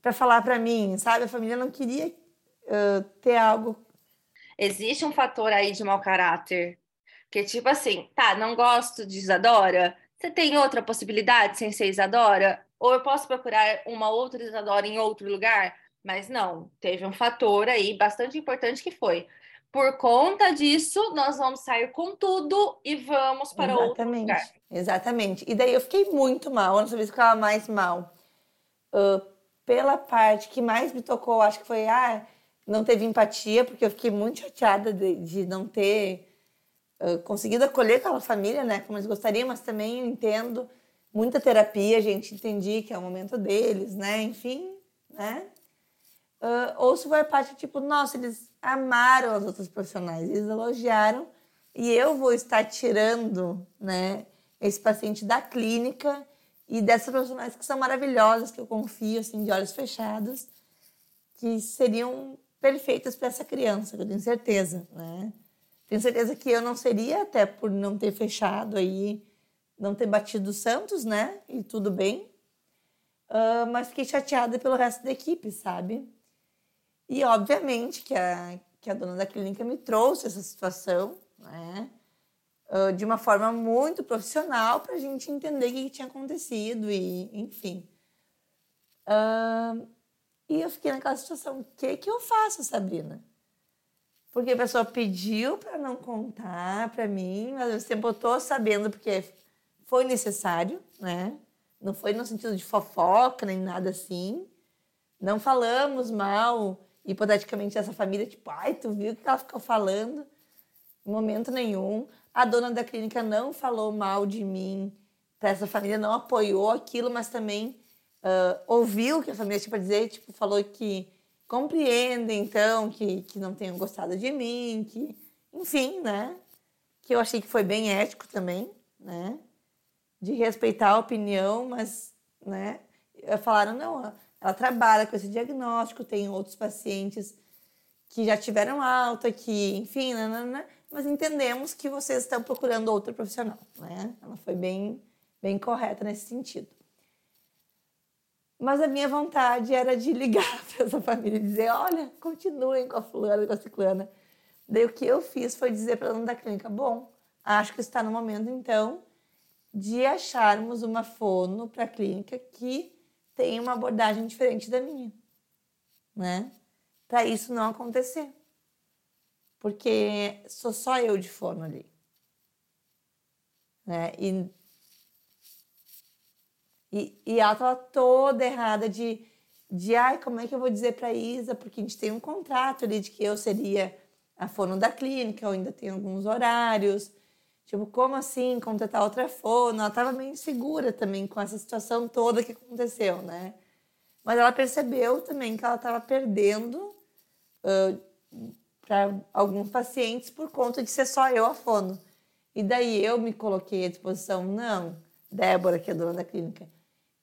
para falar para mim, sabe? A família não queria uh, ter algo. Existe um fator aí de mau caráter que tipo assim, tá, não gosto de Isadora. Você tem outra possibilidade sem ser Isadora? Ou eu posso procurar uma outra Isadora em outro lugar? Mas não, teve um fator aí bastante importante que foi. Por conta disso, nós vamos sair com tudo e vamos para Exatamente. outro lugar. Exatamente. E daí eu fiquei muito mal, eu não sabia se ficava mais mal. Uh, pela parte que mais me tocou, acho que foi, ah, não teve empatia, porque eu fiquei muito chateada de, de não ter uh, conseguido acolher aquela família, né? Como eles gostariam, mas também eu entendo muita terapia, a gente entendi que é o momento deles, né? Enfim, né? Uh, ou se foi a parte tipo, nossa, eles amaram as outras profissionais, eles elogiaram e eu vou estar tirando, né, esse paciente da clínica e dessas profissionais que são maravilhosas, que eu confio assim de olhos fechados, que seriam perfeitas para essa criança, eu tenho certeza, né? Tenho certeza que eu não seria até por não ter fechado aí, não ter batido o Santos, né? E tudo bem. Uh, mas fiquei chateada pelo resto da equipe, sabe? E obviamente que a, que a dona da clínica me trouxe essa situação, né? Uh, de uma forma muito profissional para a gente entender o que, que, tinha acontecido e, enfim. Uh, e eu fiquei naquela situação, o que que eu faço, Sabrina? Porque a pessoa pediu para não contar para mim, mas eu sempre estou sabendo porque foi necessário, né? Não foi no sentido de fofoca nem nada assim. Não falamos mal hipoteticamente essa família, tipo, ai, tu viu o que ela ficou falando? Em momento nenhum. A dona da clínica não falou mal de mim para essa família, não apoiou aquilo, mas também uh, ouviu o que a família tinha para dizer, tipo, falou que compreende, então, que, que não tenham gostado de mim, que, enfim, né? Que eu achei que foi bem ético também, né? De respeitar a opinião, mas, né? Falaram, não, ela trabalha com esse diagnóstico, tem outros pacientes que já tiveram alta, que, enfim, nanana, mas entendemos que vocês estão procurando outro profissional, né? Ela foi bem, bem correta nesse sentido. Mas a minha vontade era de ligar [laughs] para essa família e dizer: olha, continuem com a fulana, com a ciclana. Daí o que eu fiz foi dizer para a dona da clínica: bom, acho que está no momento então de acharmos uma fono para a clínica que tem uma abordagem diferente da minha, né? Para isso não acontecer. Porque sou só eu de forno ali. Né? E, e, e ela estava toda errada de, de ai, como é que eu vou dizer para Isa? Porque a gente tem um contrato ali de que eu seria a fono da clínica, eu ainda tenho alguns horários. Tipo, como assim contratar outra fono? Ela estava meio insegura também com essa situação toda que aconteceu, né? Mas ela percebeu também que ela estava perdendo uh, para alguns pacientes por conta de ser só eu a fono. E daí eu me coloquei à disposição, não, Débora, que é dona da clínica,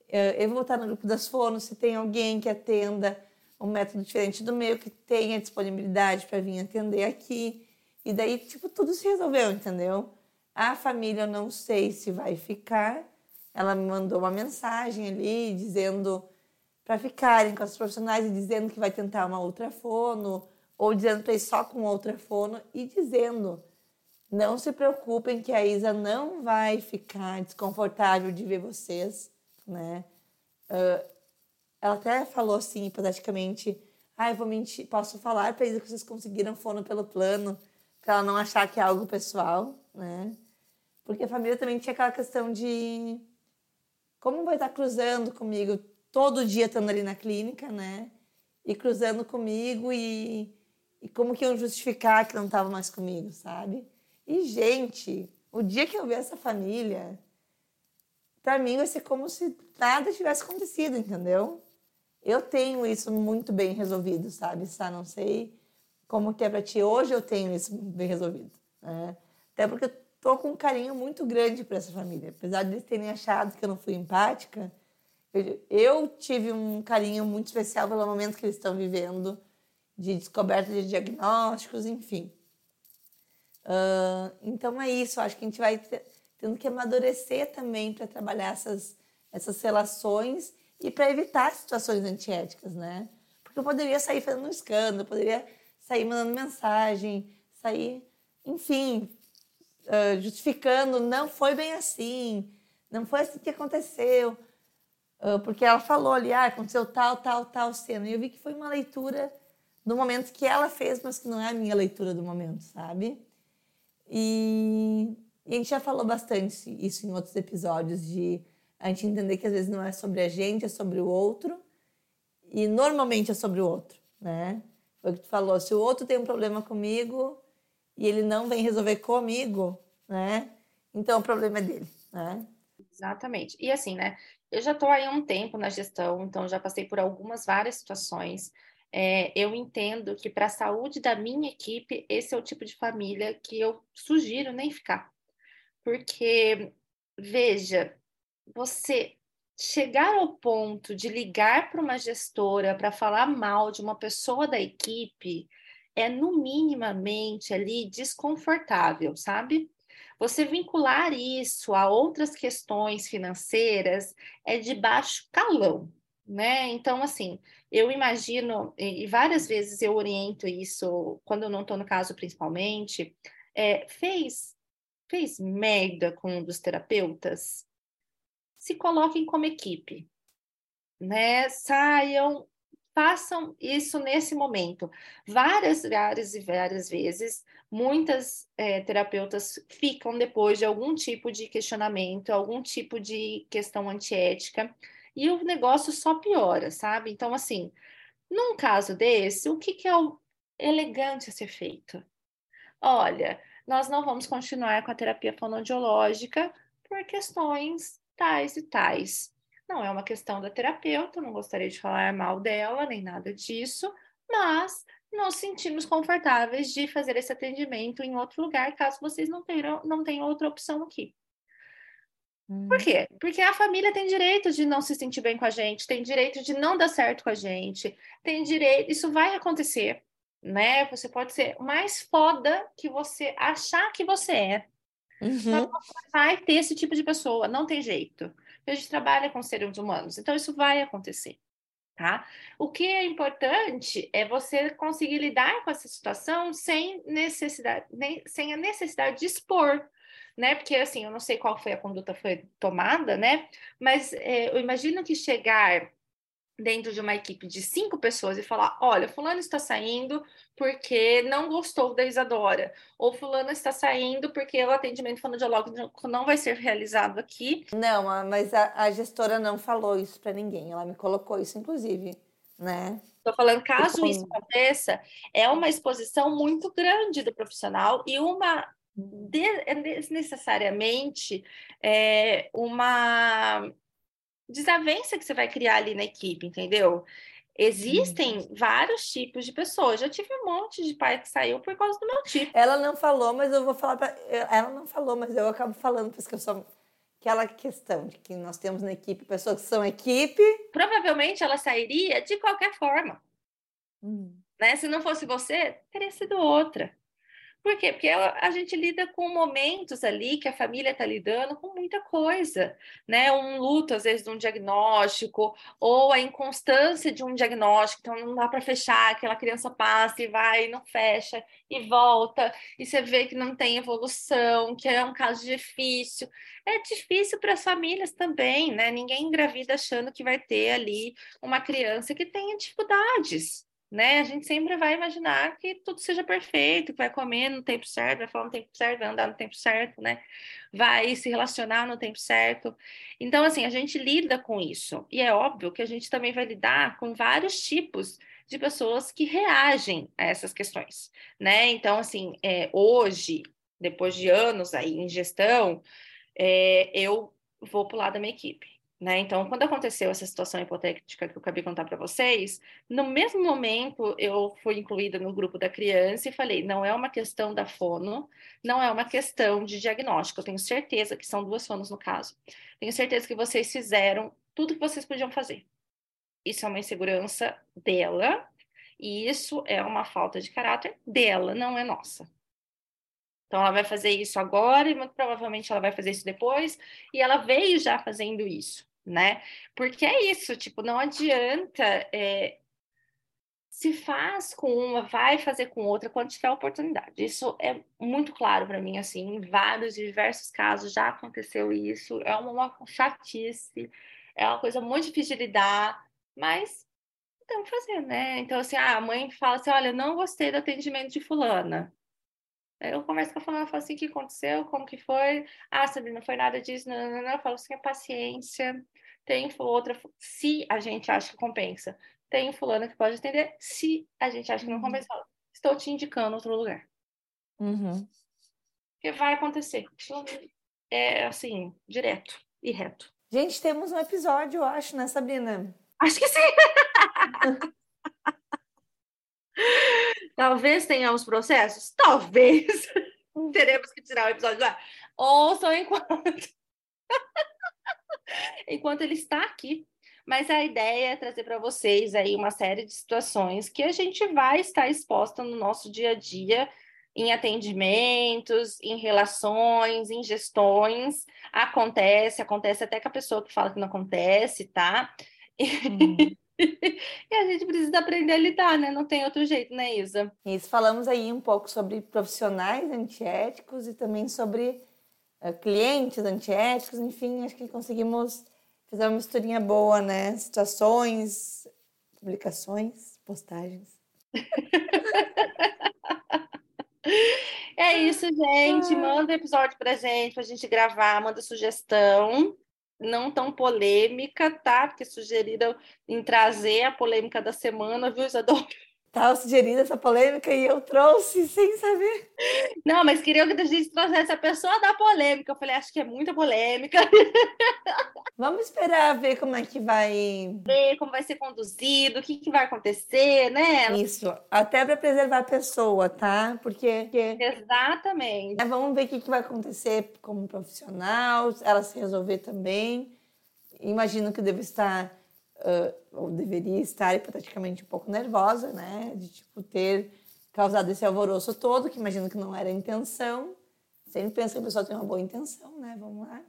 eu vou estar no grupo das fonos, se tem alguém que atenda um método diferente do meu, que tenha disponibilidade para vir atender aqui. E daí, tipo, tudo se resolveu, entendeu? A família, eu não sei se vai ficar. Ela me mandou uma mensagem ali dizendo para ficarem com as profissionais e dizendo que vai tentar uma outra fono, ou dizendo para ir só com outra fono e dizendo: não se preocupem que a Isa não vai ficar desconfortável de ver vocês, né? Uh, ela até falou assim, hipoteticamente, ah, eu vou mentir, posso falar para Isa que vocês conseguiram fono pelo plano, para ela não achar que é algo pessoal, né? Porque a família também tinha aquela questão de como vai estar cruzando comigo todo dia estando ali na clínica, né? E cruzando comigo e, e como que iam justificar que não estava mais comigo, sabe? E, gente, o dia que eu ver essa família, para mim vai ser como se nada tivesse acontecido, entendeu? Eu tenho isso muito bem resolvido, sabe? Sá, não sei como que é para ti. Hoje eu tenho isso bem resolvido, né? Até porque tô com um carinho muito grande para essa família. Apesar de eles terem achado que eu não fui empática, eu, eu tive um carinho muito especial pelo momento que eles estão vivendo, de descoberta de diagnósticos, enfim. Uh, então é isso, acho que a gente vai tendo que amadurecer também para trabalhar essas, essas relações e para evitar situações antiéticas, né? Porque eu poderia sair fazendo um escândalo, poderia sair mandando mensagem, sair, enfim, uh, justificando, não foi bem assim, não foi assim que aconteceu, uh, porque ela falou ali, ah, aconteceu tal, tal, tal cena, e eu vi que foi uma leitura do momento que ela fez, mas que não é a minha leitura do momento, sabe? E, e a gente já falou bastante isso em outros episódios, de a gente entender que às vezes não é sobre a gente, é sobre o outro, e normalmente é sobre o outro, né? Foi o que tu falou, se o outro tem um problema comigo, e ele não vem resolver comigo, né? Então o problema é dele, né? Exatamente. E assim, né? Eu já estou aí há um tempo na gestão, então já passei por algumas várias situações. É, eu entendo que para a saúde da minha equipe, esse é o tipo de família que eu sugiro nem ficar. Porque, veja, você chegar ao ponto de ligar para uma gestora para falar mal de uma pessoa da equipe é, no minimamente ali desconfortável, sabe? Você vincular isso a outras questões financeiras é de baixo calão, né? Então, assim, eu imagino, e várias vezes eu oriento isso, quando eu não estou no caso principalmente, é, fez, fez merda com um dos terapeutas, se coloquem como equipe, né? Saiam, façam isso nesse momento. Várias, várias e várias vezes, muitas é, terapeutas ficam depois de algum tipo de questionamento, algum tipo de questão antiética, e o negócio só piora, sabe? Então, assim, num caso desse, o que, que é o elegante a ser feito? Olha, nós não vamos continuar com a terapia fonoaudiológica por questões tais e tais. Não é uma questão da terapeuta, não gostaria de falar mal dela, nem nada disso, mas nos sentimos confortáveis de fazer esse atendimento em outro lugar, caso vocês não tenham, não tenham outra opção aqui. Hum. Por quê? Porque a família tem direito de não se sentir bem com a gente, tem direito de não dar certo com a gente, tem direito, isso vai acontecer, né? Você pode ser mais foda que você achar que você é. Uhum. vai ter esse tipo de pessoa, não tem jeito. A gente trabalha com seres humanos, então isso vai acontecer. Tá? O que é importante é você conseguir lidar com essa situação sem necessidade, nem, sem a necessidade de expor, né? Porque assim, eu não sei qual foi a conduta foi tomada, né? Mas é, eu imagino que chegar dentro de uma equipe de cinco pessoas e falar: olha, fulano está saindo porque não gostou da Isadora, ou fulano está saindo porque o atendimento fonoaudiológico não vai ser realizado aqui. Não, mas a, a gestora não falou isso para ninguém, ela me colocou isso, inclusive, né? Estou falando, caso isso aconteça, é uma exposição muito grande do profissional e uma é desnecessariamente é, uma desavença que você vai criar ali na equipe, entendeu? Existem uhum. vários tipos de pessoas. Já tive um monte de pai que saiu por causa do meu tipo. Ela não falou, mas eu vou falar para ela não falou, mas eu acabo falando porque eu sou aquela questão de que nós temos na equipe pessoas que são equipe. Provavelmente ela sairia de qualquer forma. Hum. Né? Se não fosse você, teria sido outra. Por quê? Porque a gente lida com momentos ali que a família está lidando com muita coisa, né? Um luto, às vezes, de um diagnóstico, ou a inconstância de um diagnóstico, então não dá para fechar, aquela criança passa e vai, não fecha, e volta, e você vê que não tem evolução, que é um caso difícil. É difícil para as famílias também, né? Ninguém engravida achando que vai ter ali uma criança que tenha dificuldades né? A gente sempre vai imaginar que tudo seja perfeito, que vai comer no tempo certo, vai falar no tempo certo, vai andar no tempo certo, né? Vai se relacionar no tempo certo. Então, assim, a gente lida com isso. E é óbvio que a gente também vai lidar com vários tipos de pessoas que reagem a essas questões, né? Então, assim, é, hoje, depois de anos aí em gestão, é, eu vou o lado da minha equipe. Né? Então, quando aconteceu essa situação hipotética que eu acabei de contar para vocês, no mesmo momento eu fui incluída no grupo da criança e falei: não é uma questão da fono, não é uma questão de diagnóstico. Eu tenho certeza que são duas fonos no caso. Tenho certeza que vocês fizeram tudo que vocês podiam fazer. Isso é uma insegurança dela e isso é uma falta de caráter dela, não é nossa. Então, ela vai fazer isso agora e muito provavelmente ela vai fazer isso depois, e ela veio já fazendo isso, né? Porque é isso, tipo, não adianta. É, se faz com uma, vai fazer com outra quando tiver oportunidade. Isso é muito claro para mim, assim, em vários e diversos casos já aconteceu isso. É uma, uma chatice, é uma coisa muito difícil de lidar, mas tem que fazer, né? Então, assim, a mãe fala assim: olha, não gostei do atendimento de fulana. Eu converso com a fulana, falo assim, o que aconteceu, como que foi? Ah, Sabrina, não foi nada disso, não, não, não. Eu falo assim, paciência, tem outra, se a gente acha que compensa, tem fulana que pode atender, se a gente acha que não uhum. compensa, estou te indicando outro lugar. Uhum. Porque vai acontecer. É assim, direto e reto. Gente, temos um episódio, eu acho, né, Sabrina? Acho que sim. [laughs] Talvez tenhamos processos? Talvez. Hum. Teremos que tirar o episódio lá. Ouçam enquanto. [laughs] enquanto ele está aqui. Mas a ideia é trazer para vocês aí uma série de situações que a gente vai estar exposta no nosso dia a dia, em atendimentos, em relações, em gestões. Acontece, acontece até com a pessoa que fala que não acontece, tá? Uhum. [laughs] e a gente precisa aprender a lidar, né? Não tem outro jeito, né, Isa? Isso, falamos aí um pouco sobre profissionais antiéticos e também sobre uh, clientes antiéticos, enfim, acho que conseguimos fazer uma misturinha boa, né? Situações, publicações, postagens. [laughs] É isso, gente. Manda episódio pra gente, pra gente gravar, manda sugestão não tão polêmica, tá? Porque sugeriram em trazer a polêmica da semana, viu, Isadora? Estava sugerindo essa polêmica e eu trouxe sem saber. Não, mas queria que a gente trouxesse a pessoa da polêmica. Eu falei, acho que é muita polêmica. [laughs] Vamos esperar ver como é que vai. Ver como vai ser conduzido, o que, que vai acontecer, né? Isso, até para preservar a pessoa, tá? Porque. porque... Exatamente. É, vamos ver o que, que vai acontecer como profissional, ela se resolver também. Imagino que deve estar uh, ou deveria estar hipoteticamente um pouco nervosa, né? De tipo ter causado esse alvoroço todo, que imagino que não era a intenção. Sempre pensa que a pessoa tem uma boa intenção, né? Vamos lá.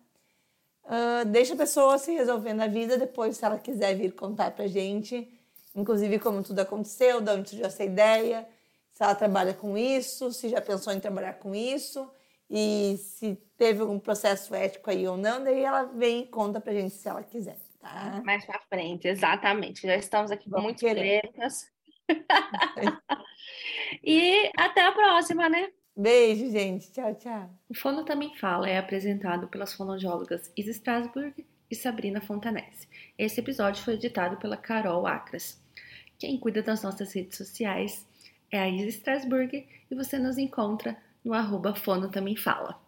Uh, deixa a pessoa se resolver na vida, depois, se ela quiser vir contar pra gente, inclusive como tudo aconteceu, de onde surgiu essa ideia, se ela trabalha com isso, se já pensou em trabalhar com isso, e se teve algum processo ético aí ou não, daí ela vem e conta pra gente se ela quiser. Tá? Mais para frente, exatamente. Já estamos aqui com muitas polêmicas. [laughs] e até a próxima, né? Beijo, gente. Tchau, tchau. O Fono Também Fala é apresentado pelas fonoaudiólogas Isa Strasburg e Sabrina Fontanese. Esse episódio foi editado pela Carol Acras. Quem cuida das nossas redes sociais é a Isa Strasburg e você nos encontra no arroba Fono Também Fala.